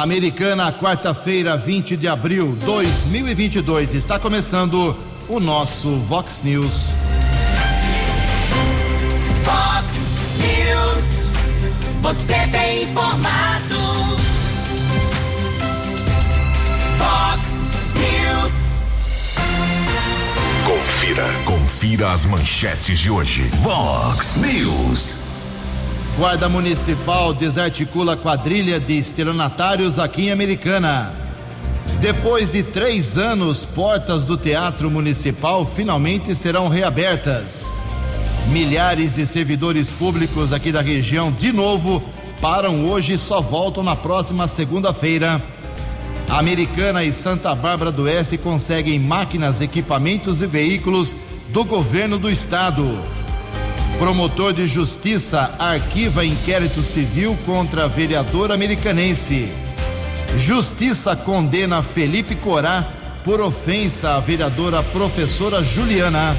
Americana, quarta-feira, 20 de abril de 2022. Está começando o nosso Vox News. Vox News. Você tem informado. Vox News. Confira. Confira as manchetes de hoje. Vox News. Guarda Municipal desarticula quadrilha de estelionatários aqui em Americana. Depois de três anos, portas do Teatro Municipal finalmente serão reabertas. Milhares de servidores públicos aqui da região, de novo, param hoje e só voltam na próxima segunda-feira. Americana e Santa Bárbara do Oeste conseguem máquinas, equipamentos e veículos do governo do estado. Promotor de Justiça arquiva inquérito civil contra vereador americanense. Justiça condena Felipe Corá por ofensa à vereadora professora Juliana.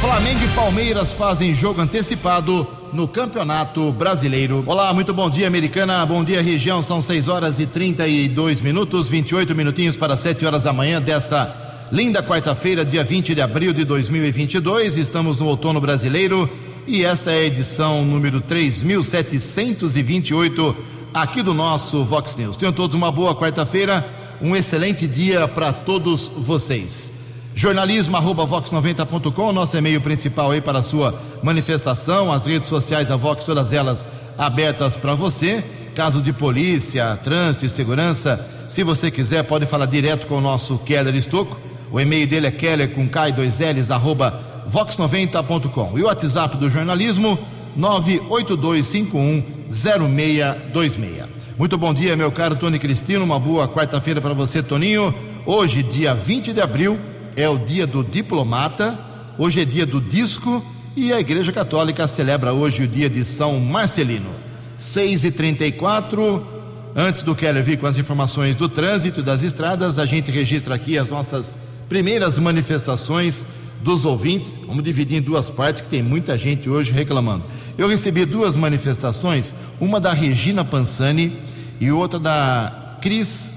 Flamengo e Palmeiras fazem jogo antecipado no Campeonato Brasileiro. Olá, muito bom dia, Americana. Bom dia, região. São 6 horas e 32 minutos, 28 minutinhos para 7 horas da manhã desta linda quarta-feira, dia 20 de abril de 2022. Estamos no outono brasileiro e esta é a edição número 3728 aqui do nosso Vox News. Tenham todos uma boa quarta-feira, um excelente dia para todos vocês. Jornalismo arroba vox90.com, nosso e-mail principal aí para a sua manifestação, as redes sociais da Vox, todas elas abertas para você. Caso de polícia, trânsito segurança, se você quiser, pode falar direto com o nosso Keller Estocco. O e-mail dele é keller com K2Ls arroba vox90.com. E o WhatsApp do jornalismo 982510626. Muito bom dia, meu caro Tony Cristino. Uma boa quarta-feira para você, Toninho. Hoje, dia 20 de abril, é o dia do diplomata. Hoje é dia do disco e a Igreja Católica celebra hoje o dia de São Marcelino. 6 e 34 Antes do Keller vir com as informações do trânsito das estradas, a gente registra aqui as nossas primeiras manifestações dos ouvintes. Vamos dividir em duas partes, que tem muita gente hoje reclamando. Eu recebi duas manifestações, uma da Regina Pansani e outra da Cris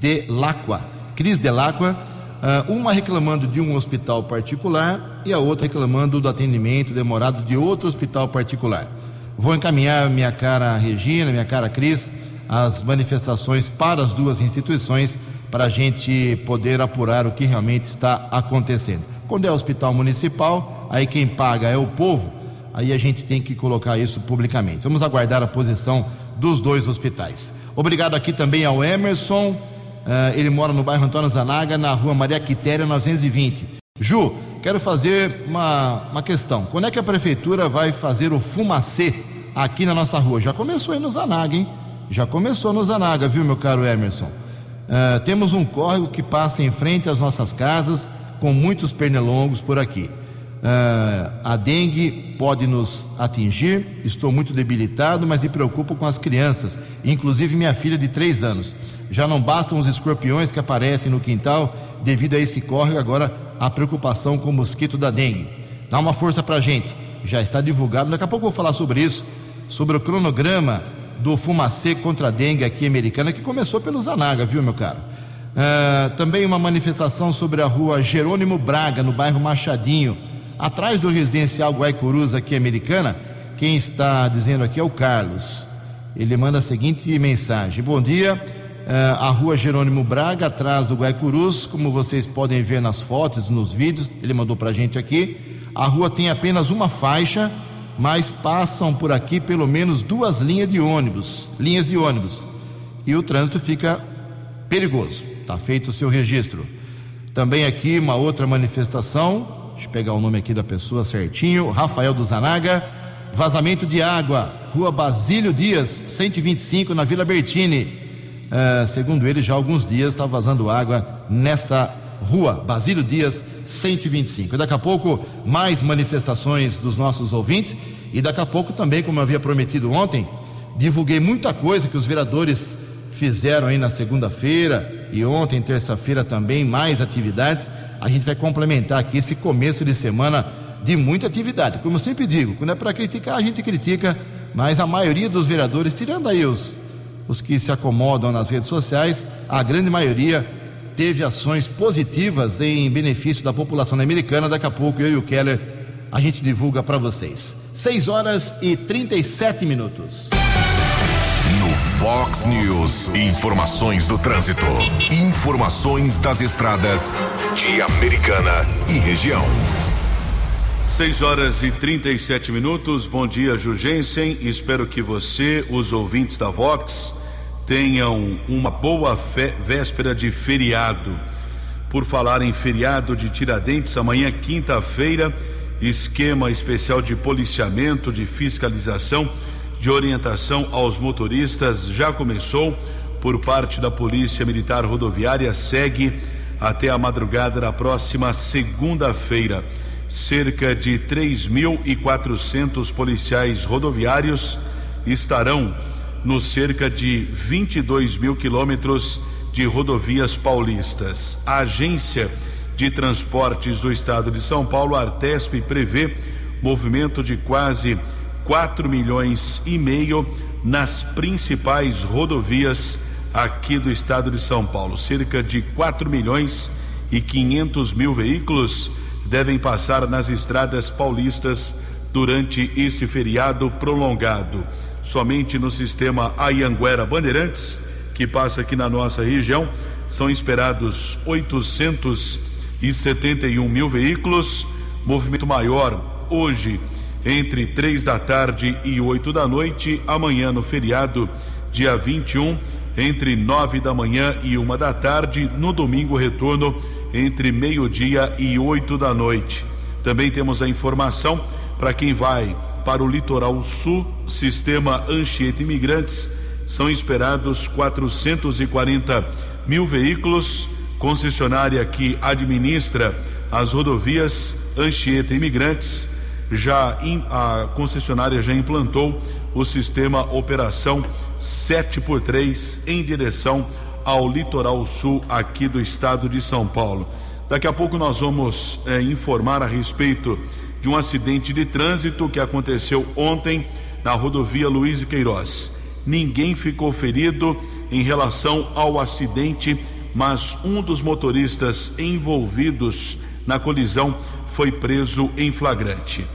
de Lacqua. Cris de Lacqua, uh, uma reclamando de um hospital particular e a outra reclamando do atendimento demorado de outro hospital particular. Vou encaminhar minha cara Regina, minha cara Cris, as manifestações para as duas instituições para a gente poder apurar o que realmente está acontecendo. Quando é hospital municipal, aí quem paga é o povo, aí a gente tem que colocar isso publicamente. Vamos aguardar a posição dos dois hospitais. Obrigado aqui também ao Emerson, uh, ele mora no bairro Antônio Zanaga, na rua Maria Quitéria 920. Ju, quero fazer uma, uma questão. Quando é que a prefeitura vai fazer o fumacê aqui na nossa rua? Já começou aí no Zanaga, hein? Já começou no Zanaga, viu, meu caro Emerson? Uh, temos um córrego que passa em frente às nossas casas, com muitos pernilongos por aqui. Uh, a dengue pode nos atingir, estou muito debilitado, mas me preocupo com as crianças, inclusive minha filha de três anos. Já não bastam os escorpiões que aparecem no quintal devido a esse córrego, agora a preocupação com o mosquito da dengue. Dá uma força para a gente, já está divulgado, daqui a pouco eu vou falar sobre isso, sobre o cronograma do fumacê contra a dengue aqui americana, que começou pelo Zanaga, viu, meu caro? Uh, também uma manifestação sobre a rua Jerônimo Braga, no bairro Machadinho, atrás do residencial Guaicurus, aqui americana. Quem está dizendo aqui é o Carlos. Ele manda a seguinte mensagem: Bom dia, uh, a rua Jerônimo Braga, atrás do Guaicurus, como vocês podem ver nas fotos, nos vídeos, ele mandou para a gente aqui. A rua tem apenas uma faixa, mas passam por aqui pelo menos duas linhas de ônibus, linhas de ônibus, e o trânsito fica perigoso. Está feito o seu registro. Também aqui uma outra manifestação. Deixa eu pegar o nome aqui da pessoa certinho. Rafael do Zanaga. Vazamento de água. Rua Basílio Dias, 125, na Vila Bertini. Uh, segundo ele, já há alguns dias está vazando água nessa rua, Basílio Dias, 125. Daqui a pouco, mais manifestações dos nossos ouvintes. E daqui a pouco também, como eu havia prometido ontem, divulguei muita coisa que os vereadores fizeram aí na segunda-feira e ontem, terça-feira, também mais atividades. A gente vai complementar aqui esse começo de semana de muita atividade. Como eu sempre digo, quando é para criticar, a gente critica, mas a maioria dos vereadores, tirando aí os, os que se acomodam nas redes sociais, a grande maioria teve ações positivas em benefício da população americana. Daqui a pouco eu e o Keller a gente divulga para vocês. 6 horas e 37 minutos. No Fox News, informações do trânsito. Informações das estradas de Americana e região. 6 horas e 37 minutos. Bom dia, Jurgensen. Espero que você, os ouvintes da Vox, tenham uma boa fé, véspera de feriado. Por falar em feriado de Tiradentes, amanhã, quinta-feira, esquema especial de policiamento, de fiscalização, de orientação aos motoristas já começou por parte da Polícia Militar Rodoviária, segue até a madrugada da próxima segunda-feira cerca de 3.400 policiais rodoviários estarão nos cerca de 22 mil quilômetros de rodovias paulistas. A agência de transportes do estado de São Paulo, Artesp, prevê movimento de quase 4 milhões e meio nas principais rodovias aqui do estado de São Paulo. Cerca de 4 milhões e 500 mil veículos devem passar nas estradas paulistas durante este feriado prolongado. Somente no sistema Ayanguera Bandeirantes, que passa aqui na nossa região, são esperados 871 mil veículos. Movimento maior hoje entre três da tarde e oito da noite. Amanhã no feriado, dia 21, entre nove da manhã e uma da tarde. No domingo, retorno entre meio-dia e oito da noite. Também temos a informação para quem vai para o litoral sul, sistema Anchieta Imigrantes, são esperados 440 mil veículos. Concessionária que administra as rodovias Anchieta Imigrantes, já a concessionária já implantou o sistema Operação 7 por 3 em direção ao litoral sul aqui do estado de São Paulo. Daqui a pouco nós vamos é, informar a respeito de um acidente de trânsito que aconteceu ontem na rodovia Luiz Queiroz. Ninguém ficou ferido em relação ao acidente, mas um dos motoristas envolvidos na colisão foi preso em flagrante.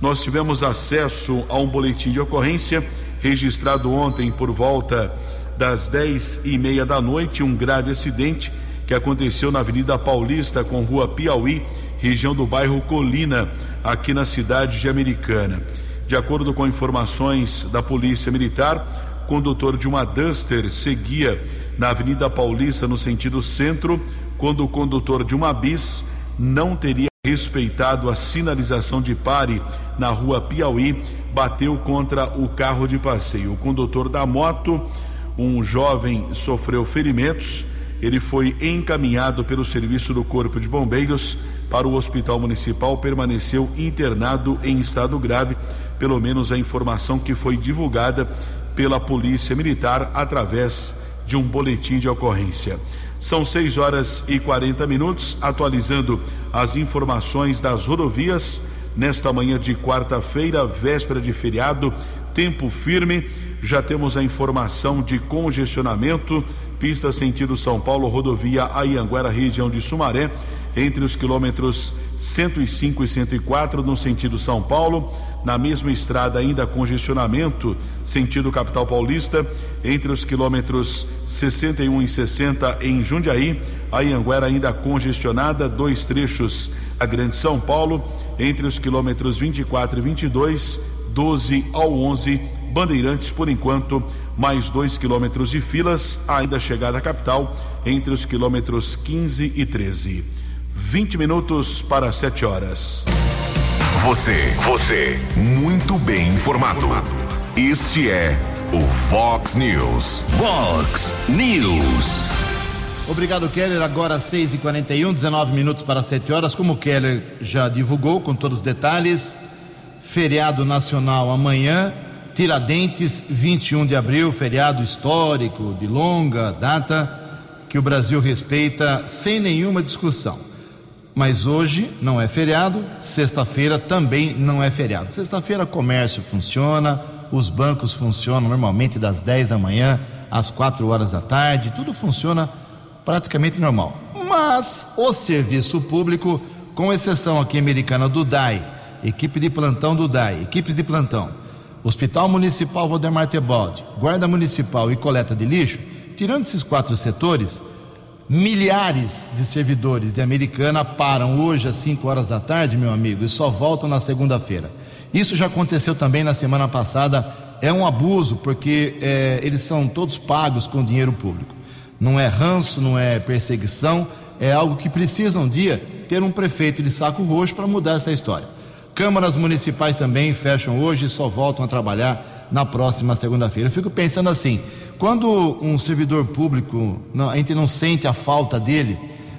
Nós tivemos acesso a um boletim de ocorrência registrado ontem por volta das dez e meia da noite, um grave acidente que aconteceu na Avenida Paulista com Rua Piauí, região do bairro Colina, aqui na cidade de Americana. De acordo com informações da Polícia Militar, condutor de uma Duster seguia na Avenida Paulista no sentido centro, quando o condutor de uma bis não teria respeitado a sinalização de pare na rua Piauí, bateu contra o carro de passeio. O condutor da moto um jovem sofreu ferimentos. Ele foi encaminhado pelo serviço do Corpo de Bombeiros para o Hospital Municipal, permaneceu internado em estado grave, pelo menos a informação que foi divulgada pela Polícia Militar através de um boletim de ocorrência. São 6 horas e 40 minutos, atualizando as informações das rodovias nesta manhã de quarta-feira, véspera de feriado, tempo firme já temos a informação de congestionamento, pista sentido São Paulo, rodovia Ayanguera, região de Sumaré, entre os quilômetros 105 e 104 no sentido São Paulo. Na mesma estrada, ainda congestionamento, sentido capital paulista, entre os quilômetros 61 e 60 em Jundiaí. A Anguera ainda congestionada, dois trechos a Grande São Paulo, entre os quilômetros 24 e 22, 12 ao 11 Bandeirantes, por enquanto, mais dois quilômetros de filas, ainda chegada à capital, entre os quilômetros 15 e 13. 20 minutos para 7 horas. Você, você, muito bem informado. Este é o Fox News. Fox News. Obrigado, Keller. Agora 6 e 41 19 minutos para 7 horas. Como o Keller já divulgou com todos os detalhes, feriado nacional amanhã Tiradentes, 21 de abril, feriado histórico de longa data que o Brasil respeita sem nenhuma discussão. Mas hoje não é feriado, sexta-feira também não é feriado. Sexta-feira comércio funciona, os bancos funcionam normalmente das 10 da manhã às quatro horas da tarde, tudo funciona praticamente normal. Mas o serviço público, com exceção aqui americana do DAI, equipe de plantão do DAI, equipes de plantão, Hospital Municipal Valdemar Tebaldi, Guarda Municipal e coleta de lixo, tirando esses quatro setores, milhares de servidores de Americana param hoje às 5 horas da tarde, meu amigo, e só voltam na segunda-feira. Isso já aconteceu também na semana passada. É um abuso, porque é, eles são todos pagos com dinheiro público. Não é ranço, não é perseguição, é algo que precisa um dia ter um prefeito de saco roxo para mudar essa história. Câmaras municipais também fecham hoje e só voltam a trabalhar na próxima segunda-feira. Eu fico pensando assim: quando um servidor público, não, a gente não sente a falta dele,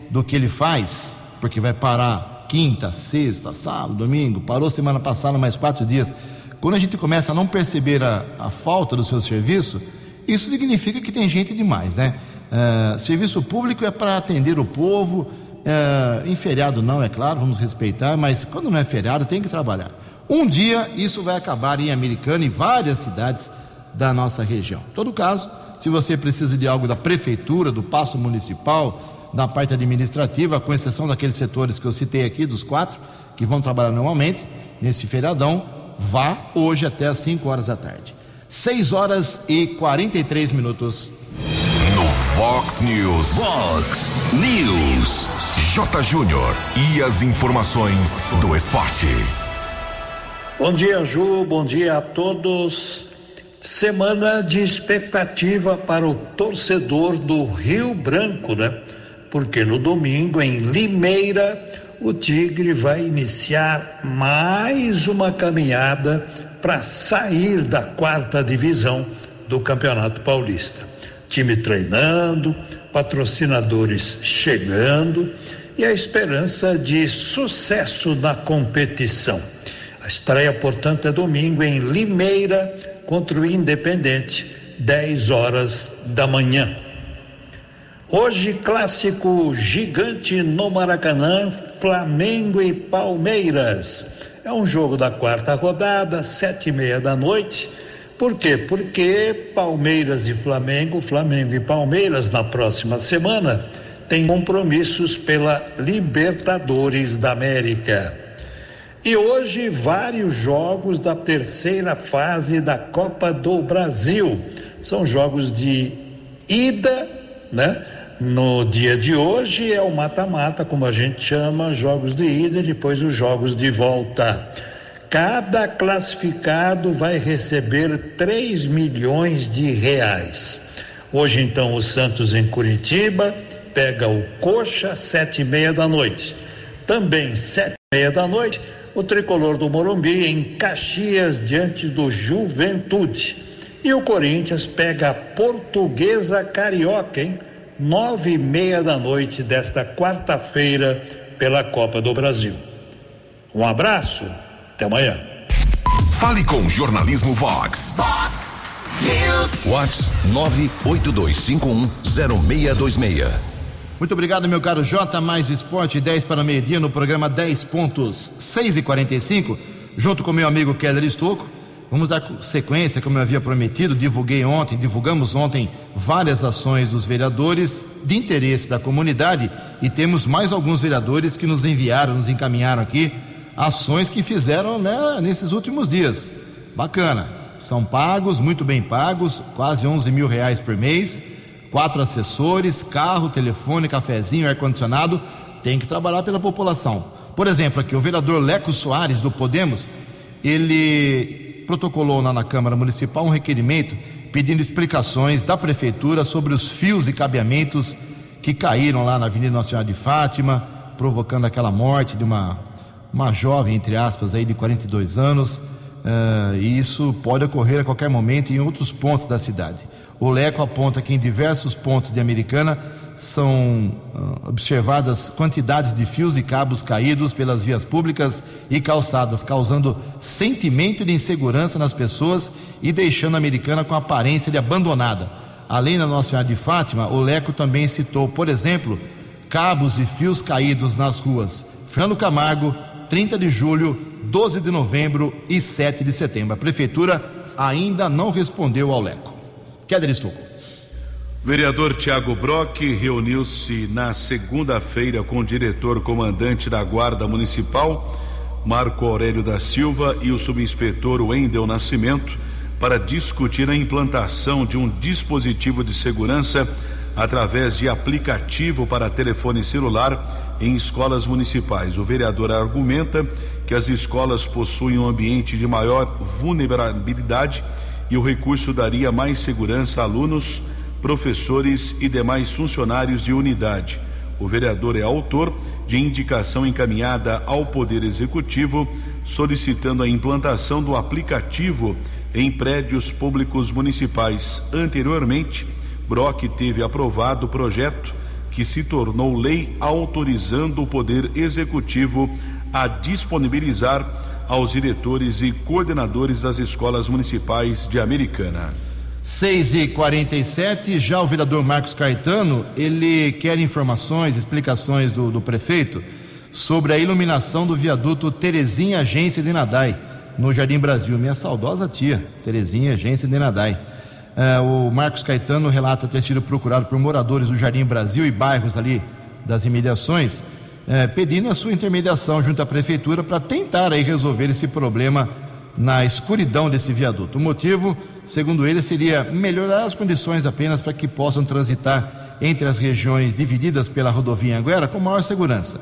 do que ele faz, porque vai parar quinta, sexta, sábado, domingo, parou semana passada mais quatro dias. Quando a gente começa a não perceber a, a falta do seu serviço, isso significa que tem gente demais, né? Uh, serviço público é para atender o povo, uh, em feriado não, é claro, vamos respeitar, mas quando não é feriado tem que trabalhar. Um dia isso vai acabar em Americana e várias cidades da nossa região. Em todo caso, se você precisa de algo da prefeitura, do passo municipal, da parte administrativa, com exceção daqueles setores que eu citei aqui, dos quatro, que vão trabalhar normalmente, nesse feriadão, vá hoje até às 5 horas da tarde. 6 horas e 43 minutos. No Fox News. Fox News. J. Júnior. E as informações do esporte. Bom dia, Ju. Bom dia a todos. Semana de expectativa para o torcedor do Rio Branco, né? Porque no domingo, em Limeira, o Tigre vai iniciar mais uma caminhada para sair da quarta divisão do Campeonato Paulista. Time treinando, patrocinadores chegando e a esperança de sucesso na competição. A estreia, portanto, é domingo em Limeira contra o Independente, 10 horas da manhã. Hoje, clássico gigante no Maracanã, Flamengo e Palmeiras. É um jogo da quarta rodada, sete e meia da noite. Por quê? Porque Palmeiras e Flamengo, Flamengo e Palmeiras na próxima semana têm compromissos pela Libertadores da América. E hoje, vários jogos da terceira fase da Copa do Brasil. São jogos de ida, né? No dia de hoje é o mata-mata, como a gente chama, jogos de ida e depois os jogos de volta. Cada classificado vai receber 3 milhões de reais. Hoje, então, o Santos em Curitiba pega o Coxa, sete e meia da noite. Também sete e meia da noite, o tricolor do Morumbi em Caxias diante do Juventude. E o Corinthians pega a Portuguesa Carioca, hein? Nove e meia da noite desta quarta-feira pela Copa do Brasil. Um abraço, até amanhã. Fale com Jornalismo Vox. Fox News. Vox 982510626. Muito obrigado, meu caro J. Mais Esporte, 10 para meio-dia no programa 10 pontos, 6 e 45 junto com meu amigo Keller Estocco. Vamos dar sequência, como eu havia prometido, divulguei ontem, divulgamos ontem várias ações dos vereadores de interesse da comunidade e temos mais alguns vereadores que nos enviaram, nos encaminharam aqui ações que fizeram né, nesses últimos dias. Bacana, são pagos, muito bem pagos, quase 11 mil reais por mês quatro assessores, carro, telefone, cafezinho, ar-condicionado, tem que trabalhar pela população. Por exemplo, aqui o vereador Leco Soares do Podemos, ele protocolou lá na Câmara Municipal um requerimento pedindo explicações da prefeitura sobre os fios e cabeamentos que caíram lá na Avenida Nacional de Fátima, provocando aquela morte de uma, uma jovem, entre aspas, aí de 42 anos. Uh, e isso pode ocorrer a qualquer momento em outros pontos da cidade. O Leco aponta que em diversos pontos de Americana são uh, observadas quantidades de fios e cabos caídos pelas vias públicas e calçadas, causando sentimento de insegurança nas pessoas e deixando a Americana com aparência de abandonada. Além da Nossa Senhora de Fátima, o Leco também citou, por exemplo, cabos e fios caídos nas ruas Fernando Camargo, 30 de julho, 12 de novembro e 7 de setembro. A prefeitura ainda não respondeu ao Leco. Keller Estocco. Vereador Tiago Brock reuniu-se na segunda-feira com o diretor comandante da Guarda Municipal, Marco Aurélio da Silva, e o subinspetor Wendel Nascimento para discutir a implantação de um dispositivo de segurança através de aplicativo para telefone celular em escolas municipais. O vereador argumenta que as escolas possuem um ambiente de maior vulnerabilidade e o recurso daria mais segurança a alunos professores e demais funcionários de unidade. O vereador é autor de indicação encaminhada ao Poder Executivo solicitando a implantação do aplicativo em prédios públicos municipais. Anteriormente, Brock teve aprovado o projeto que se tornou lei autorizando o Poder Executivo a disponibilizar aos diretores e coordenadores das escolas municipais de Americana. 6 e 47 já o vereador Marcos Caetano, ele quer informações, explicações do, do prefeito sobre a iluminação do viaduto Terezinha Agência de Nadai, no Jardim Brasil. Minha saudosa tia, Terezinha Agência de Nadai. É, o Marcos Caetano relata ter sido procurado por moradores do Jardim Brasil e bairros ali das imediações, é, pedindo a sua intermediação junto à prefeitura para tentar aí resolver esse problema na escuridão desse viaduto. O motivo segundo ele, seria melhorar as condições apenas para que possam transitar entre as regiões divididas pela rodovia Anguera com maior segurança.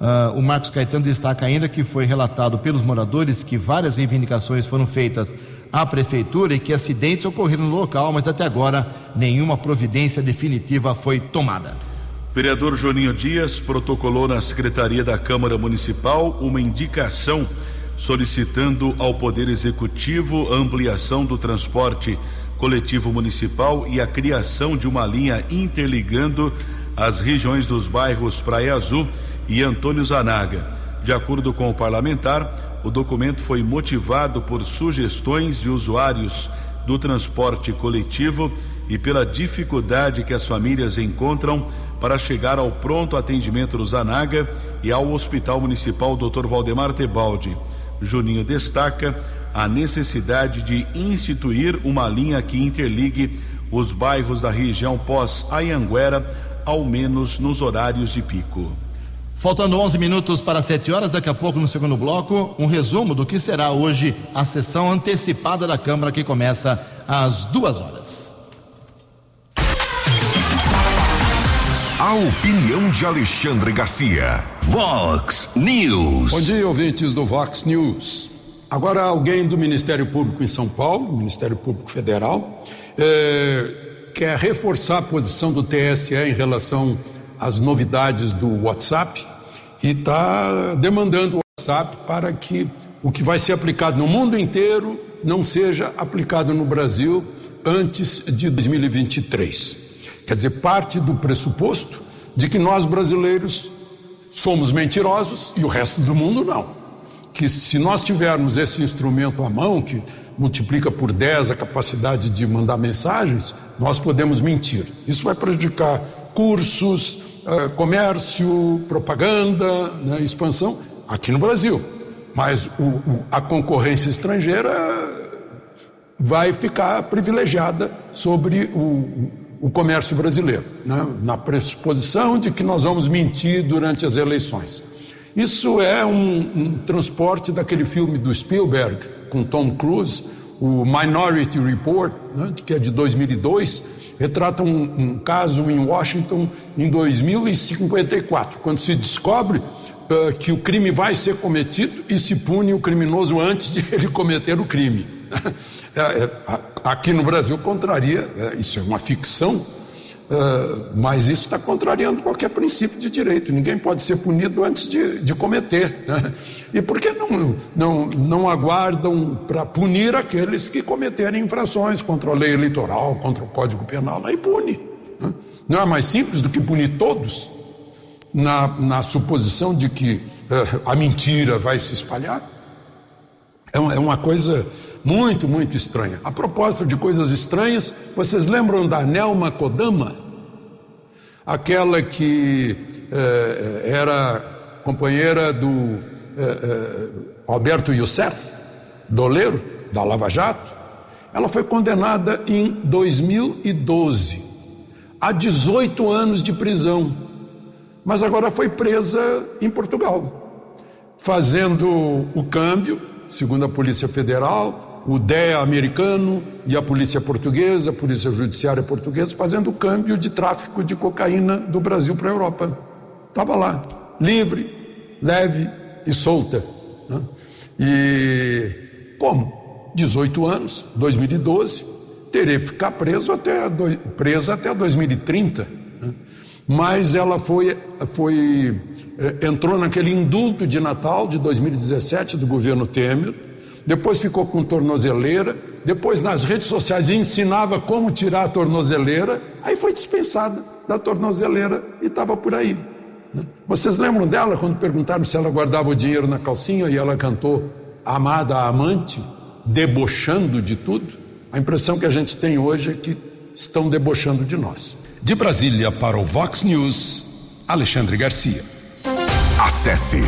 Uh, o Marcos Caetano destaca ainda que foi relatado pelos moradores que várias reivindicações foram feitas à prefeitura e que acidentes ocorreram no local, mas até agora nenhuma providência definitiva foi tomada. Vereador Joninho Dias protocolou na Secretaria da Câmara Municipal uma indicação solicitando ao Poder Executivo ampliação do transporte coletivo municipal e a criação de uma linha interligando as regiões dos bairros Praia Azul e Antônio Zanaga. De acordo com o parlamentar, o documento foi motivado por sugestões de usuários do transporte coletivo e pela dificuldade que as famílias encontram para chegar ao pronto atendimento do Zanaga e ao Hospital Municipal Dr. Valdemar Tebaldi. Juninho destaca a necessidade de instituir uma linha que interligue os bairros da região pós-Ayanguera, ao menos nos horários de pico. Faltando 11 minutos para 7 horas, daqui a pouco no segundo bloco, um resumo do que será hoje a sessão antecipada da Câmara que começa às duas horas. A opinião de Alexandre Garcia. Vox News. Bom dia, ouvintes do Vox News. Agora, alguém do Ministério Público em São Paulo, Ministério Público Federal, é, quer reforçar a posição do TSE em relação às novidades do WhatsApp e está demandando o WhatsApp para que o que vai ser aplicado no mundo inteiro não seja aplicado no Brasil antes de 2023. Quer dizer, parte do pressuposto de que nós brasileiros somos mentirosos e o resto do mundo não. Que se nós tivermos esse instrumento à mão, que multiplica por 10 a capacidade de mandar mensagens, nós podemos mentir. Isso vai prejudicar cursos, eh, comércio, propaganda, né, expansão aqui no Brasil. Mas o, o, a concorrência estrangeira vai ficar privilegiada sobre o, o comércio brasileiro, né? na pressuposição de que nós vamos mentir durante as eleições. Isso é um, um transporte daquele filme do Spielberg com Tom Cruise, o Minority Report, né? que é de 2002, retrata um, um caso em Washington em 2054, quando se descobre uh, que o crime vai ser cometido e se pune o criminoso antes de ele cometer o crime. É, é, aqui no Brasil contraria, é, isso é uma ficção, mas isso está contrariando qualquer princípio de direito. Ninguém pode ser punido antes de, de cometer. Né? E por que não, não, não aguardam para punir aqueles que cometerem infrações contra a lei eleitoral, contra o Código Penal? Aí pune. Né? Não é mais simples do que punir todos, na, na suposição de que a mentira vai se espalhar? É, é uma coisa muito, muito estranha. A propósito de coisas estranhas, vocês lembram da Nelma Kodama? Aquela que eh, era companheira do eh, eh, Alberto Youssef, doleiro da Lava Jato. Ela foi condenada em 2012 a 18 anos de prisão, mas agora foi presa em Portugal, fazendo o câmbio, segundo a Polícia Federal, o DEA americano e a polícia portuguesa, a polícia judiciária portuguesa, fazendo o câmbio de tráfico de cocaína do Brasil para a Europa. Estava lá, livre, leve e solta. Né? E como? 18 anos, 2012, teria que ficar preso até, presa até 2030. Né? Mas ela foi, foi é, entrou naquele indulto de Natal de 2017 do governo Temer, depois ficou com tornozeleira, depois nas redes sociais ensinava como tirar a tornozeleira, aí foi dispensada da tornozeleira e estava por aí. Né? Vocês lembram dela quando perguntaram se ela guardava o dinheiro na calcinha e ela cantou Amada Amante, debochando de tudo? A impressão que a gente tem hoje é que estão debochando de nós. De Brasília para o Vox News, Alexandre Garcia. Acesse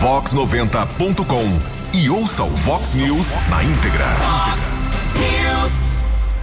vox90.com e ouça o Vox News na íntegra.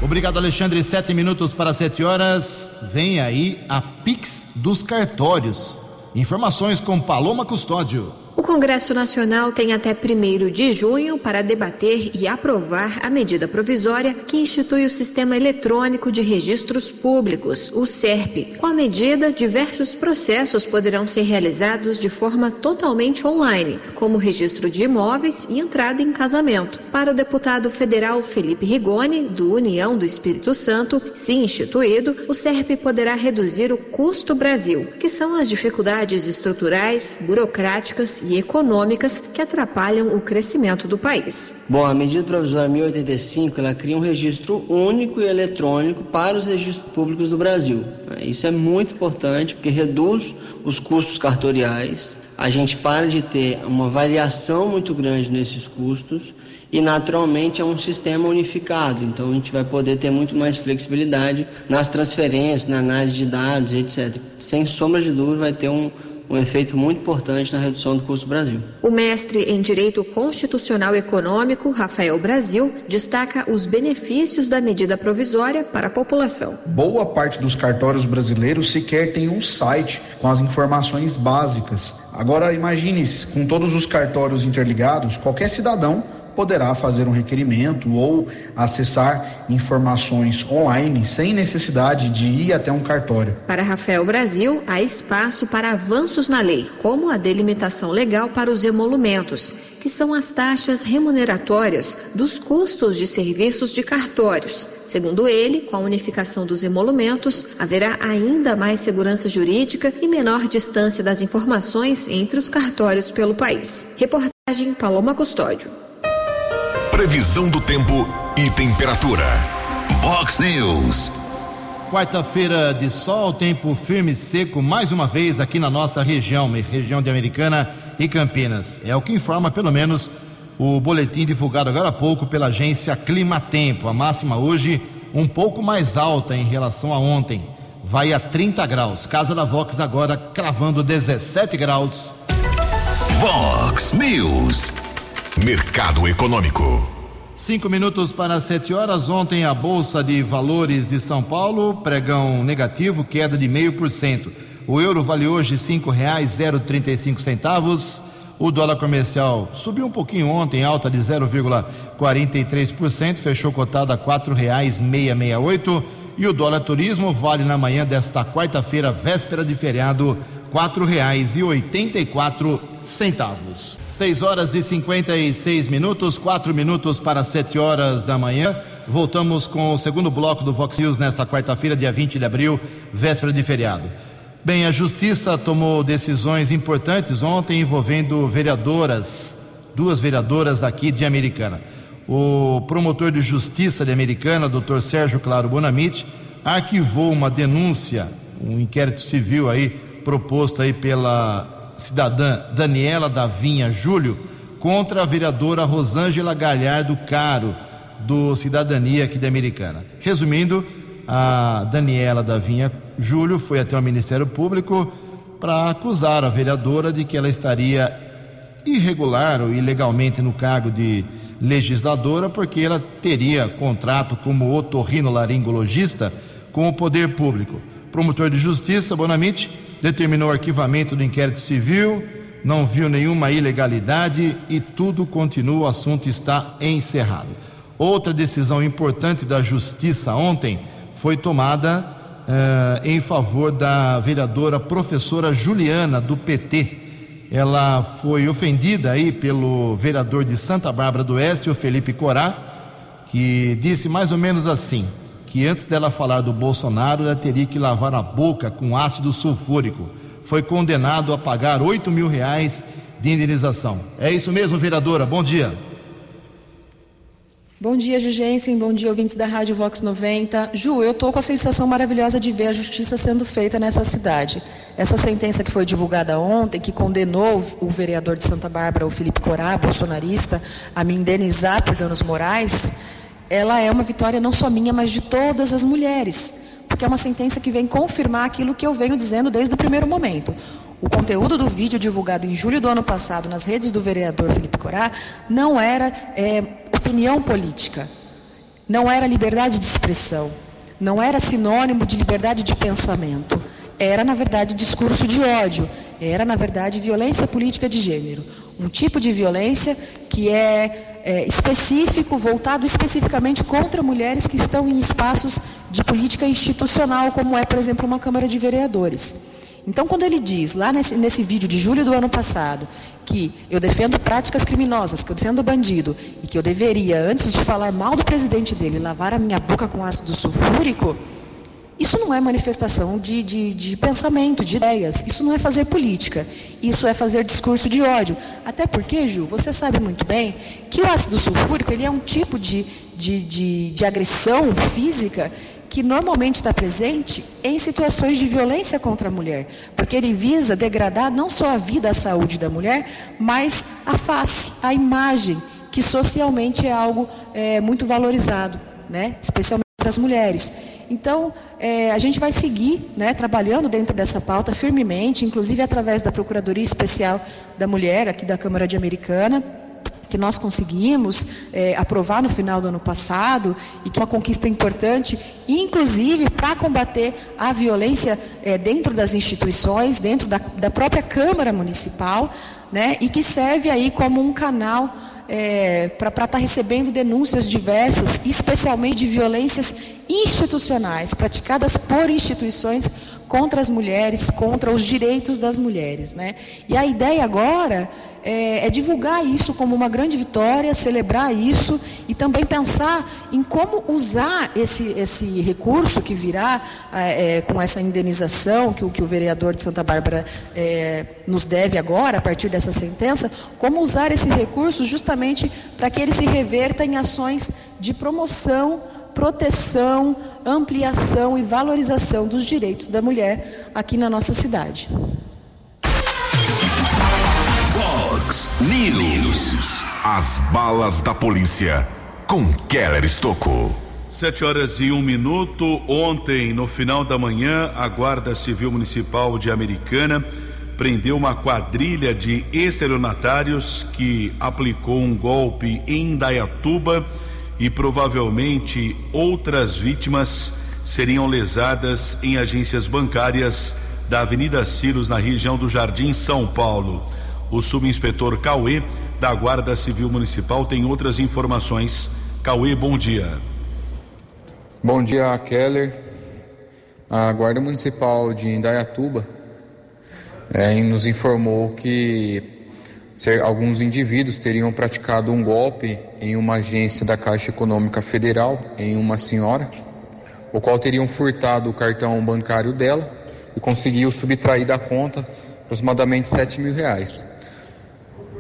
Obrigado, Alexandre. Sete minutos para sete horas. Vem aí a Pix dos cartórios. Informações com Paloma Custódio. O Congresso Nacional tem até 1 de junho para debater e aprovar a medida provisória que institui o Sistema Eletrônico de Registros Públicos, o SERP. Com a medida, diversos processos poderão ser realizados de forma totalmente online, como registro de imóveis e entrada em casamento. Para o deputado federal Felipe Rigoni, do União do Espírito Santo, se instituído, o SERP poderá reduzir o custo Brasil, que são as dificuldades estruturais, burocráticas e econômicas que atrapalham o crescimento do país. Bom, a medida provisória 1085 ela cria um registro único e eletrônico para os registros públicos do Brasil. Isso é muito importante porque reduz os custos cartoriais, a gente para de ter uma variação muito grande nesses custos e naturalmente é um sistema unificado, então a gente vai poder ter muito mais flexibilidade nas transferências, na análise de dados, etc. Sem sombra de dúvida vai ter um, um efeito muito importante na redução do custo do Brasil. O mestre em Direito Constitucional Econômico, Rafael Brasil, destaca os benefícios da medida provisória para a população. Boa parte dos cartórios brasileiros sequer tem um site com as informações básicas. Agora imagine com todos os cartórios interligados, qualquer cidadão poderá fazer um requerimento ou acessar informações online sem necessidade de ir até um cartório. Para Rafael Brasil, há espaço para avanços na lei, como a delimitação legal para os emolumentos, que são as taxas remuneratórias dos custos de serviços de cartórios. Segundo ele, com a unificação dos emolumentos, haverá ainda mais segurança jurídica e menor distância das informações entre os cartórios pelo país. Reportagem Paloma Custódio. Previsão do tempo e temperatura. Vox News. Quarta-feira de sol, tempo firme e seco mais uma vez aqui na nossa região, região de Americana e Campinas. É o que informa pelo menos o boletim divulgado agora há pouco pela agência Climatempo. A máxima hoje um pouco mais alta em relação a ontem. Vai a 30 graus. Casa da Vox agora cravando 17 graus. Vox News. Mercado Econômico. Cinco minutos para sete horas. Ontem a Bolsa de Valores de São Paulo, pregão negativo, queda de meio por cento. O euro vale hoje cinco reais zero trinta e cinco centavos. O dólar comercial subiu um pouquinho ontem, alta de 0,43%, fechou cotado a quatro reais meia meia oito. E o dólar turismo vale na manhã desta quarta-feira, véspera de feriado, quatro reais e oitenta e quatro centavos. Seis horas e cinquenta e seis minutos, quatro minutos para sete horas da manhã. Voltamos com o segundo bloco do Vox News nesta quarta-feira, dia 20 de abril, véspera de feriado. Bem, a Justiça tomou decisões importantes ontem envolvendo vereadoras, duas vereadoras aqui de Americana. O promotor de justiça de Americana, Dr. Sérgio Claro Bonamite, arquivou uma denúncia, um inquérito civil aí proposto aí pela cidadã Daniela da Vinha Júlio contra a vereadora Rosângela Galhardo Caro, do Cidadania aqui de Americana. Resumindo, a Daniela da Vinha Júlio foi até o Ministério Público para acusar a vereadora de que ela estaria irregular ou ilegalmente no cargo de legisladora, porque ela teria contrato como otorrinolaringologista com o poder público. promotor de justiça, Bonamite, determinou o arquivamento do inquérito civil, não viu nenhuma ilegalidade e tudo continua, o assunto está encerrado. Outra decisão importante da justiça ontem foi tomada eh, em favor da vereadora professora Juliana, do PT. Ela foi ofendida aí pelo vereador de Santa Bárbara do Oeste, o Felipe Corá, que disse mais ou menos assim: que antes dela falar do Bolsonaro, ela teria que lavar a boca com ácido sulfúrico. Foi condenado a pagar 8 mil reais de indenização. É isso mesmo, vereadora? Bom dia. Bom dia, Jugensen. Bom dia, ouvintes da Rádio Vox 90. Ju, eu estou com a sensação maravilhosa de ver a justiça sendo feita nessa cidade. Essa sentença que foi divulgada ontem, que condenou o vereador de Santa Bárbara, o Felipe Corá, bolsonarista, a me indenizar por danos morais, ela é uma vitória não só minha, mas de todas as mulheres, porque é uma sentença que vem confirmar aquilo que eu venho dizendo desde o primeiro momento. O conteúdo do vídeo divulgado em julho do ano passado nas redes do vereador Felipe Corá não era é, opinião política, não era liberdade de expressão, não era sinônimo de liberdade de pensamento. Era, na verdade, discurso de ódio, era, na verdade, violência política de gênero. Um tipo de violência que é, é específico, voltado especificamente contra mulheres que estão em espaços de política institucional, como é, por exemplo, uma Câmara de Vereadores. Então, quando ele diz, lá nesse, nesse vídeo de julho do ano passado, que eu defendo práticas criminosas, que eu defendo bandido, e que eu deveria, antes de falar mal do presidente dele, lavar a minha boca com ácido sulfúrico, isso não é manifestação de, de, de, pensamento, de ideias. Isso não é fazer política. Isso é fazer discurso de ódio. Até porque, Ju, você sabe muito bem que o ácido sulfúrico ele é um tipo de, de, de, de agressão física que normalmente está presente em situações de violência contra a mulher, porque ele visa degradar não só a vida, a saúde da mulher, mas a face, a imagem, que socialmente é algo é, muito valorizado, né? especialmente para as mulheres. Então, é, a gente vai seguir né, trabalhando dentro dessa pauta firmemente, inclusive através da Procuradoria Especial da Mulher, aqui da Câmara de Americana, que nós conseguimos é, aprovar no final do ano passado e que é uma conquista importante, inclusive para combater a violência é, dentro das instituições, dentro da, da própria Câmara Municipal, né, e que serve aí como um canal é, para estar tá recebendo denúncias diversas, especialmente de violências institucionais, praticadas por instituições contra as mulheres, contra os direitos das mulheres. Né? E a ideia agora é, é, divulgar isso como uma grande vitória, celebrar isso e também pensar em como usar esse, esse recurso que virá é, é, com essa indenização que o, que o vereador de Santa Bárbara é, nos deve agora, a partir dessa sentença, como usar esse recurso justamente para que ele se reverta em ações de promoção, proteção, ampliação e valorização dos direitos da mulher aqui na nossa cidade. News. As balas da polícia com Keller Estocou. Sete horas e um minuto. Ontem, no final da manhã, a Guarda Civil Municipal de Americana prendeu uma quadrilha de estelionatários que aplicou um golpe em Dayatuba e provavelmente outras vítimas seriam lesadas em agências bancárias da Avenida Ciros, na região do Jardim São Paulo. O subinspetor Cauê, da Guarda Civil Municipal, tem outras informações. Cauê, bom dia. Bom dia, Keller. A Guarda Municipal de Indaiatuba é, nos informou que alguns indivíduos teriam praticado um golpe em uma agência da Caixa Econômica Federal, em uma senhora, o qual teriam furtado o cartão bancário dela e conseguiu subtrair da conta aproximadamente 7 mil reais.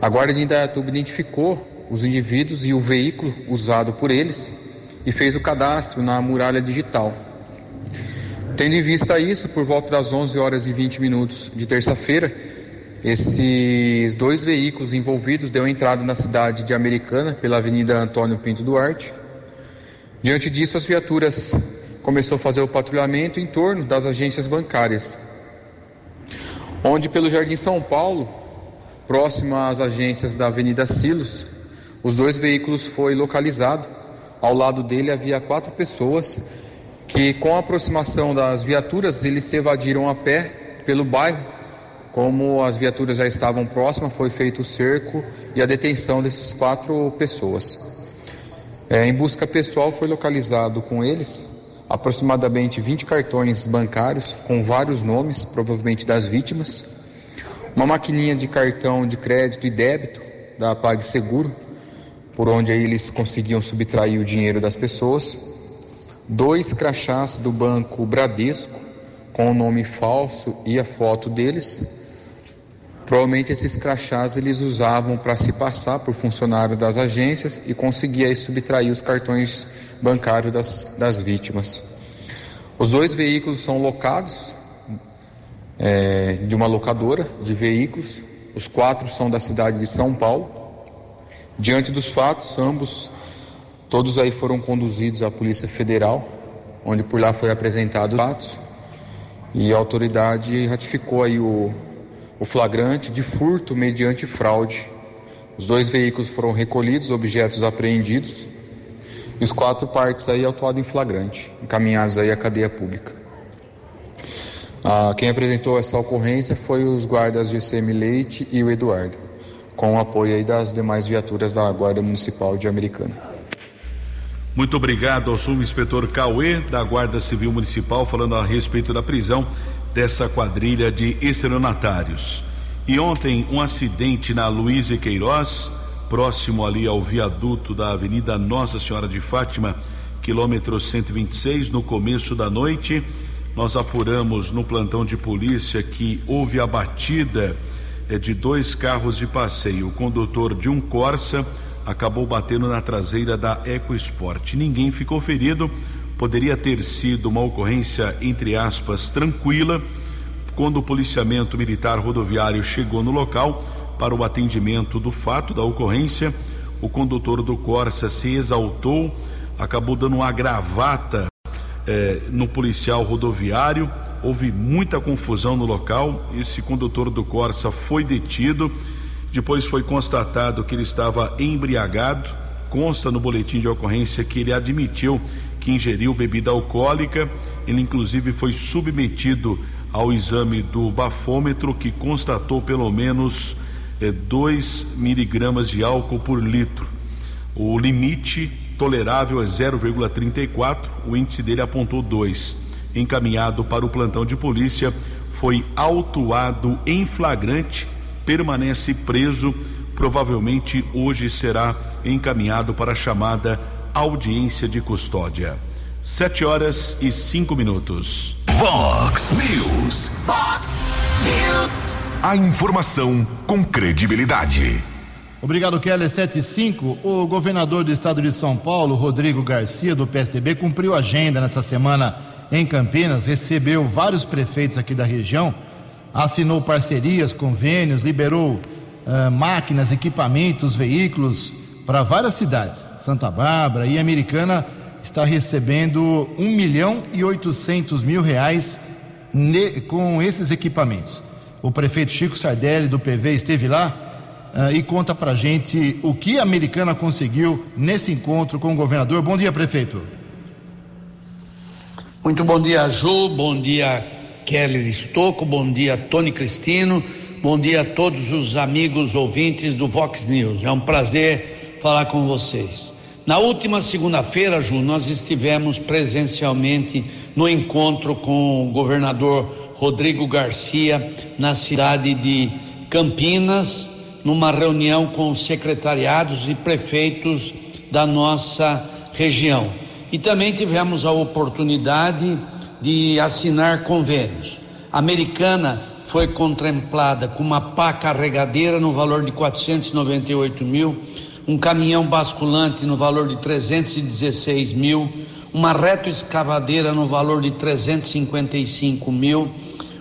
A Guarda de Indaiatuba identificou os indivíduos e o veículo usado por eles e fez o cadastro na muralha digital. Tendo em vista isso, por volta das 11 horas e 20 minutos de terça-feira, esses dois veículos envolvidos deu entrada na cidade de Americana pela Avenida Antônio Pinto Duarte. Diante disso, as viaturas começou a fazer o patrulhamento em torno das agências bancárias, onde pelo Jardim São Paulo próximo às agências da Avenida Silos, os dois veículos foi localizado. Ao lado dele havia quatro pessoas que com a aproximação das viaturas eles se evadiram a pé pelo bairro. Como as viaturas já estavam próximas, foi feito o cerco e a detenção dessas quatro pessoas. É, em busca pessoal foi localizado com eles aproximadamente 20 cartões bancários com vários nomes, provavelmente das vítimas, uma maquininha de cartão de crédito e débito da PagSeguro, por onde aí eles conseguiam subtrair o dinheiro das pessoas, dois crachás do banco Bradesco com o nome falso e a foto deles. Provavelmente esses crachás eles usavam para se passar por funcionário das agências e conseguia aí subtrair os cartões bancários das, das vítimas. Os dois veículos são locados é, de uma locadora de veículos. Os quatro são da cidade de São Paulo. Diante dos fatos, ambos, todos aí foram conduzidos à Polícia Federal, onde por lá foi apresentado os fatos e a autoridade ratificou aí o, o flagrante de furto mediante fraude. Os dois veículos foram recolhidos, objetos apreendidos e os quatro partes aí autuados em flagrante, encaminhados aí à cadeia pública. Ah, quem apresentou essa ocorrência foi os guardas GCM Leite e o Eduardo, com o apoio das demais viaturas da Guarda Municipal de Americana. Muito obrigado ao subinspetor Cauê, da Guarda Civil Municipal, falando a respeito da prisão dessa quadrilha de estelionatários. E ontem, um acidente na Luiz e Queiroz, próximo ali ao viaduto da Avenida Nossa Senhora de Fátima, quilômetro 126, no começo da noite. Nós apuramos no plantão de polícia que houve a batida é, de dois carros de passeio. O condutor de um Corsa acabou batendo na traseira da EcoSport. Ninguém ficou ferido. Poderia ter sido uma ocorrência, entre aspas, tranquila. Quando o policiamento militar rodoviário chegou no local, para o atendimento do fato da ocorrência. O condutor do Corsa se exaltou, acabou dando uma gravata eh, no policial rodoviário. Houve muita confusão no local. Esse condutor do Corsa foi detido. Depois foi constatado que ele estava embriagado. Consta no boletim de ocorrência que ele admitiu que ingeriu bebida alcoólica. Ele, inclusive, foi submetido ao exame do bafômetro, que constatou pelo menos é 2 miligramas de álcool por litro. O limite tolerável é 0,34, o índice dele apontou 2. Encaminhado para o plantão de polícia, foi autuado em flagrante, permanece preso, provavelmente hoje será encaminhado para a chamada audiência de custódia. Sete horas e cinco minutos. Vox News. Vox News. A informação com credibilidade. Obrigado, Keller 75. O governador do estado de São Paulo, Rodrigo Garcia, do PSDB, cumpriu agenda nessa semana em Campinas, recebeu vários prefeitos aqui da região, assinou parcerias, convênios, liberou uh, máquinas, equipamentos, veículos para várias cidades. Santa Bárbara e Americana está recebendo 1 milhão e 800 mil reais com esses equipamentos. O prefeito Chico Sardelli, do PV, esteve lá e conta para gente o que a americana conseguiu nesse encontro com o governador. Bom dia, prefeito. Muito bom dia, Ju. Bom dia, Kelly Estocco. Bom dia, Tony Cristino. Bom dia a todos os amigos ouvintes do Vox News. É um prazer falar com vocês. Na última segunda-feira, Ju, nós estivemos presencialmente no encontro com o governador Rodrigo Garcia na cidade de Campinas, numa reunião com secretariados e prefeitos da nossa região. E também tivemos a oportunidade de assinar convênios. A americana foi contemplada com uma pá carregadeira no valor de 498 mil, um caminhão basculante no valor de 316 mil, uma reto escavadeira no valor de 355 mil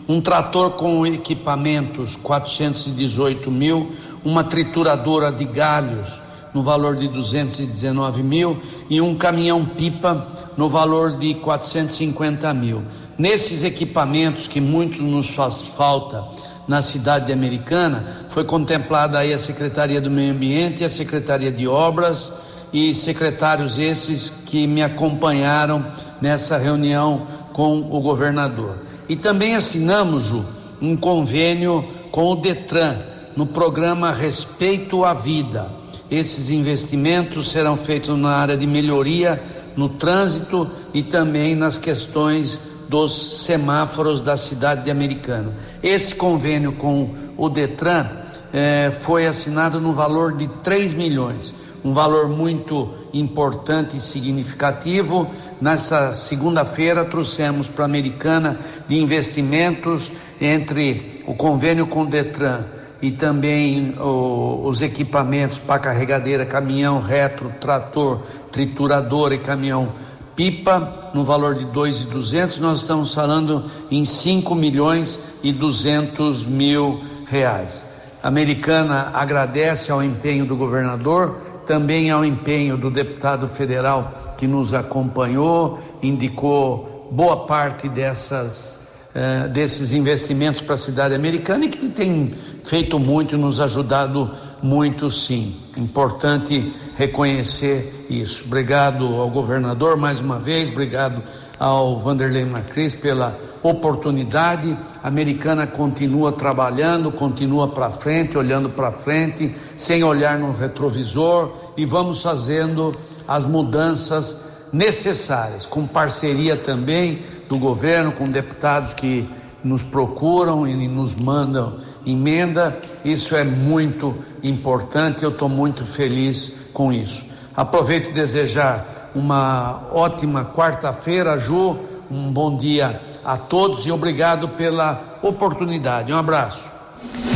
um trator com equipamentos 418 mil, uma trituradora de galhos no valor de 219 mil e um caminhão pipa no valor de 450 mil. Nesses equipamentos que muito nos faz falta na cidade americana, foi contemplada aí a Secretaria do Meio Ambiente a Secretaria de Obras e secretários esses que me acompanharam nessa reunião com o governador. E também assinamos, Ju, um convênio com o Detran no programa Respeito à Vida. Esses investimentos serão feitos na área de melhoria no trânsito e também nas questões dos semáforos da cidade de Americana. Esse convênio com o Detran eh, foi assinado no valor de 3 milhões, um valor muito importante e significativo. Nessa segunda-feira trouxemos para a Americana de investimentos entre o convênio com o Detran e também o, os equipamentos para carregadeira, caminhão, retro, trator, triturador e caminhão pipa no valor de dois e duzentos, nós estamos falando em 5 milhões e 200 mil reais. A americana agradece ao empenho do governador, também ao empenho do deputado federal que nos acompanhou, indicou boa parte dessas eh, desses investimentos para a cidade americana e que tem feito muito, nos ajudado muito sim. Importante reconhecer isso. Obrigado ao governador mais uma vez, obrigado ao Vanderlei Macris pela oportunidade. A americana continua trabalhando, continua para frente, olhando para frente, sem olhar no retrovisor e vamos fazendo as mudanças necessárias, com parceria também do governo, com deputados que nos procuram e nos mandam emenda. Isso é muito importante, eu estou muito feliz com isso. Aproveito e desejar uma ótima quarta-feira, Ju, um bom dia a todos e obrigado pela oportunidade. Um abraço.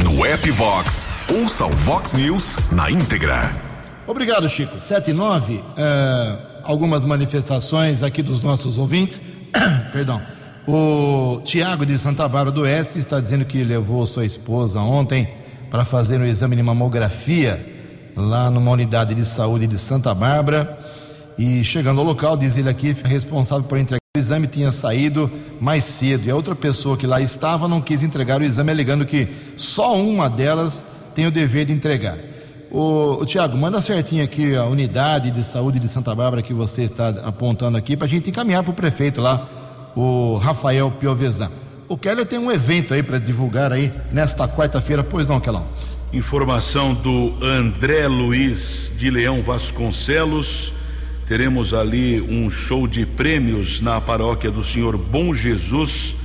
No app Vox, ouça o Vox News na íntegra. Obrigado, Chico. 7 e 9, uh, algumas manifestações aqui dos nossos ouvintes. Perdão. O Tiago de Santa Bárbara do Oeste está dizendo que levou sua esposa ontem para fazer um exame de mamografia lá numa unidade de saúde de Santa Bárbara. E chegando ao local, diz ele aqui, responsável por entregar o exame tinha saído mais cedo. E a outra pessoa que lá estava não quis entregar o exame, alegando que só uma delas tem o dever de entregar. O, o Tiago, manda certinho aqui a unidade de saúde de Santa Bárbara que você está apontando aqui para a gente encaminhar para o prefeito lá, o Rafael Piovesan. O Keller tem um evento aí para divulgar aí nesta quarta-feira, pois não, Kelão? Informação do André Luiz de Leão Vasconcelos. Teremos ali um show de prêmios na paróquia do Senhor Bom Jesus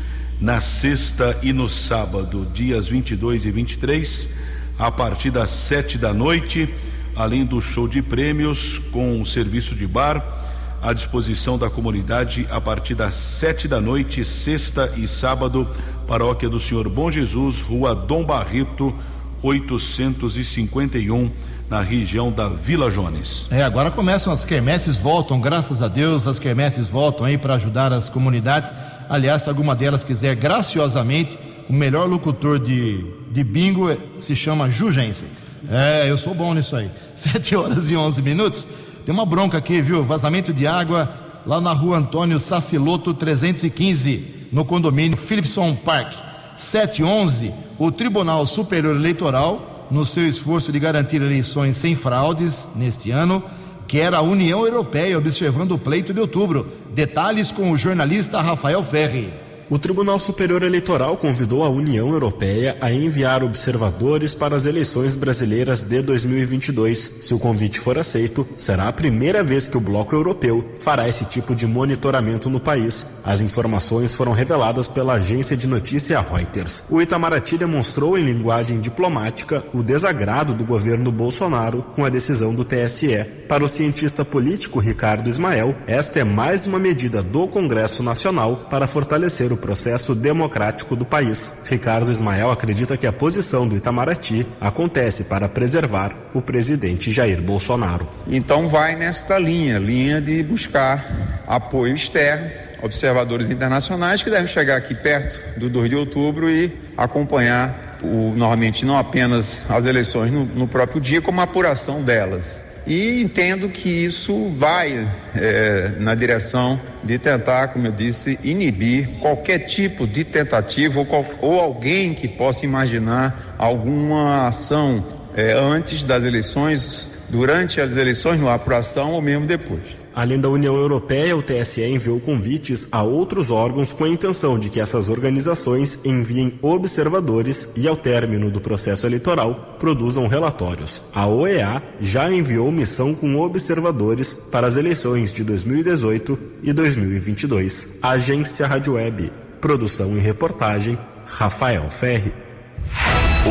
na sexta e no sábado, dias 22 e 23, a partir das sete da noite, além do show de prêmios com serviço de bar à disposição da comunidade a partir das sete da noite, sexta e sábado, paróquia do Senhor Bom Jesus, rua Dom Barreto, 851, na região da Vila Jones. É, agora começam as quermesses, voltam, graças a Deus, as quermesses voltam aí para ajudar as comunidades. Aliás, se alguma delas quiser graciosamente, o melhor locutor de, de bingo se chama Jugense. É, eu sou bom nisso aí. Sete horas e onze minutos. Tem uma bronca aqui, viu? Vazamento de água lá na rua Antônio Saciloto 315, no condomínio Philipson Park. 711, o Tribunal Superior Eleitoral, no seu esforço de garantir eleições sem fraudes neste ano, quer a União Europeia observando o pleito de outubro. Detalhes com o jornalista Rafael Ferri. O Tribunal Superior Eleitoral convidou a União Europeia a enviar observadores para as eleições brasileiras de 2022. Se o convite for aceito, será a primeira vez que o Bloco Europeu fará esse tipo de monitoramento no país. As informações foram reveladas pela agência de notícia Reuters. O Itamaraty demonstrou em linguagem diplomática o desagrado do governo Bolsonaro com a decisão do TSE. Para o cientista político Ricardo Ismael, esta é mais uma medida do Congresso Nacional para fortalecer o processo democrático do país. Ricardo Ismael acredita que a posição do Itamaraty acontece para preservar o presidente Jair Bolsonaro. Então vai nesta linha, linha de buscar apoio externo, observadores internacionais que devem chegar aqui perto do 2 de outubro e acompanhar o, normalmente não apenas as eleições no, no próprio dia, como a apuração delas. E entendo que isso vai é, na direção de tentar, como eu disse, inibir qualquer tipo de tentativa ou, qual, ou alguém que possa imaginar alguma ação é, antes das eleições durante as eleições, na apuração ou mesmo depois. Além da União Europeia, o TSE enviou convites a outros órgãos com a intenção de que essas organizações enviem observadores e, ao término do processo eleitoral, produzam relatórios. A OEA já enviou missão com observadores para as eleições de 2018 e 2022. Agência Rádio Web. Produção e reportagem, Rafael Ferri.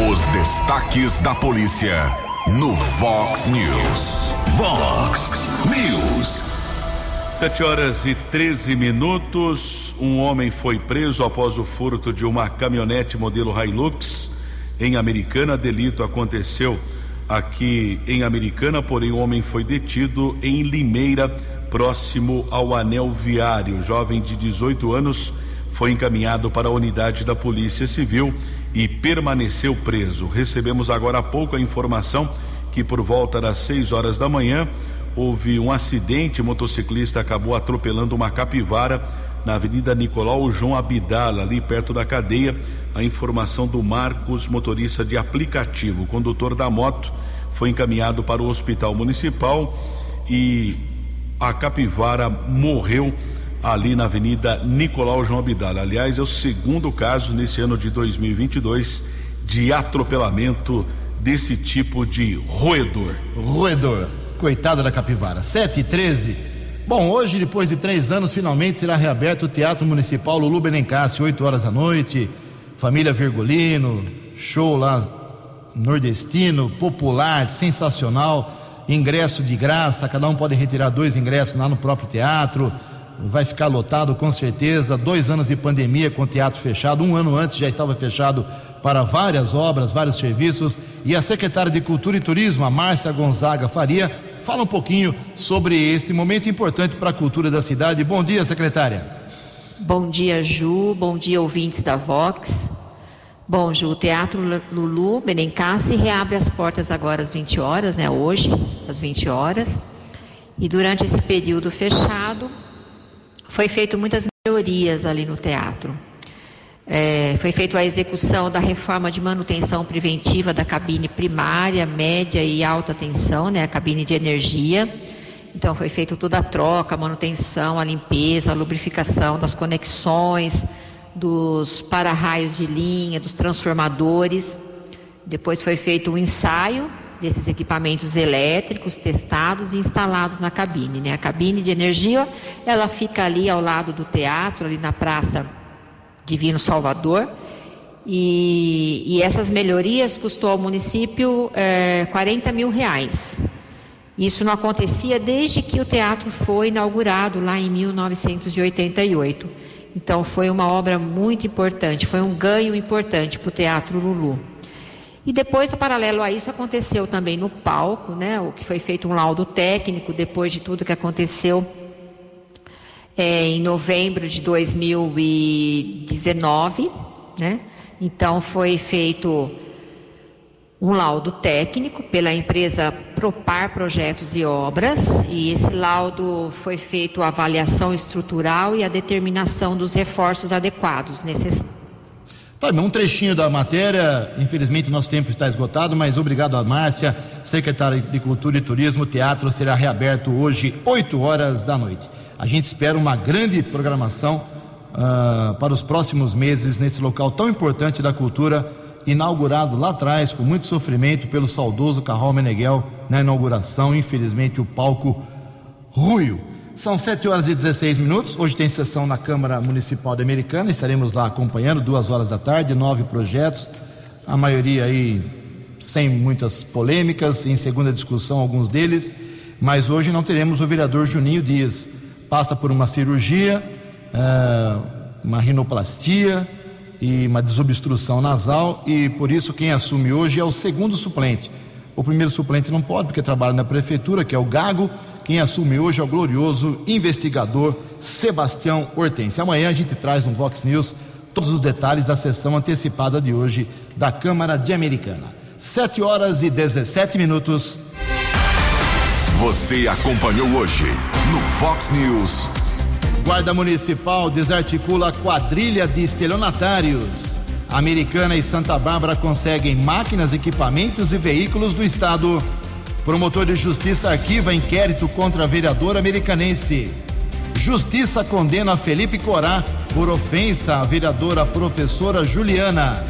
Os destaques da polícia no Vox News. Vox News. 7 horas e 13 minutos. Um homem foi preso após o furto de uma caminhonete modelo Hilux em Americana. Delito aconteceu aqui em Americana, porém o homem foi detido em Limeira, próximo ao anel viário. O jovem de 18 anos foi encaminhado para a unidade da Polícia Civil e permaneceu preso. Recebemos agora há pouco a informação que por volta das 6 horas da manhã houve um acidente, o motociclista acabou atropelando uma capivara na Avenida Nicolau João Abdala, ali perto da cadeia. A informação do Marcos, motorista de aplicativo, o condutor da moto, foi encaminhado para o hospital municipal e a capivara morreu ali na Avenida Nicolau João Abdala. Aliás, é o segundo caso nesse ano de 2022 de atropelamento desse tipo de roedor. Roedor, coitada da capivara. 7 e 13. Bom, hoje, depois de três anos, finalmente será reaberto o Teatro Municipal Lulu Benencassi, 8 horas da noite. Família Virgulino, show lá nordestino, popular, sensacional. Ingresso de graça, cada um pode retirar dois ingressos lá no próprio teatro vai ficar lotado com certeza. Dois anos de pandemia com o teatro fechado, um ano antes já estava fechado para várias obras, vários serviços. E a secretária de Cultura e Turismo, a Márcia Gonzaga Faria, fala um pouquinho sobre este momento importante para a cultura da cidade. Bom dia, secretária. Bom dia, Ju. Bom dia, ouvintes da Vox. Bom, Ju, o Teatro Lulu Benencassi reabre as portas agora às 20 horas, né? Hoje, às 20 horas. E durante esse período fechado, foi feito muitas melhorias ali no teatro. É, foi feita a execução da reforma de manutenção preventiva da cabine primária, média e alta tensão, né, a cabine de energia. Então foi feita toda a troca, a manutenção, a limpeza, a lubrificação das conexões, dos para-raios de linha, dos transformadores. Depois foi feito o um ensaio desses equipamentos elétricos testados e instalados na cabine. Né? A cabine de energia ela fica ali ao lado do teatro, ali na Praça Divino Salvador. E, e essas melhorias custou ao município é, 40 mil reais. Isso não acontecia desde que o teatro foi inaugurado lá em 1988. Então foi uma obra muito importante, foi um ganho importante para o Teatro Lulu. E depois, paralelo a isso, aconteceu também no palco, né, o que foi feito um laudo técnico depois de tudo que aconteceu é, em novembro de 2019, né? Então foi feito um laudo técnico pela empresa Propar Projetos e Obras, e esse laudo foi feito a avaliação estrutural e a determinação dos reforços adequados necessários Tá um trechinho da matéria, infelizmente o nosso tempo está esgotado, mas obrigado a Márcia, secretária de Cultura e Turismo. O teatro será reaberto hoje, 8 horas da noite. A gente espera uma grande programação uh, para os próximos meses nesse local tão importante da cultura, inaugurado lá atrás, com muito sofrimento, pelo saudoso Carral Meneghel, na inauguração. Infelizmente, o palco ruiu. São 7 horas e 16 minutos. Hoje tem sessão na Câmara Municipal de Americana. Estaremos lá acompanhando, duas horas da tarde, nove projetos. A maioria aí sem muitas polêmicas, em segunda discussão, alguns deles. Mas hoje não teremos o vereador Juninho Dias. Passa por uma cirurgia, é, uma rinoplastia e uma desobstrução nasal. E por isso quem assume hoje é o segundo suplente. O primeiro suplente não pode, porque trabalha na prefeitura, que é o Gago quem assume hoje é o glorioso investigador Sebastião Hortense. Amanhã a gente traz no Vox News todos os detalhes da sessão antecipada de hoje da Câmara de Americana. 7 horas e 17 minutos. Você acompanhou hoje no Fox News. Guarda Municipal desarticula quadrilha de estelionatários. Americana e Santa Bárbara conseguem máquinas, equipamentos e veículos do Estado. Promotor de justiça arquiva inquérito contra a vereadora americanense. Justiça condena Felipe Corá por ofensa à vereadora professora Juliana.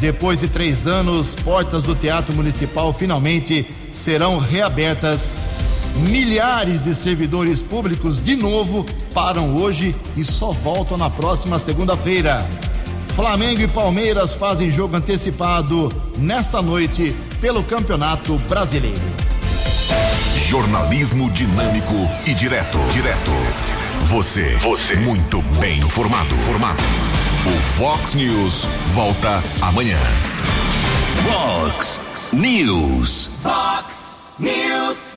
Depois de três anos, portas do Teatro Municipal finalmente serão reabertas. Milhares de servidores públicos de novo param hoje e só voltam na próxima segunda-feira. Flamengo e Palmeiras fazem jogo antecipado nesta noite pelo Campeonato Brasileiro. Jornalismo dinâmico e direto. Direto. Você. Você. Muito bem informado. Formado. O Fox News volta amanhã. Fox News. Fox News.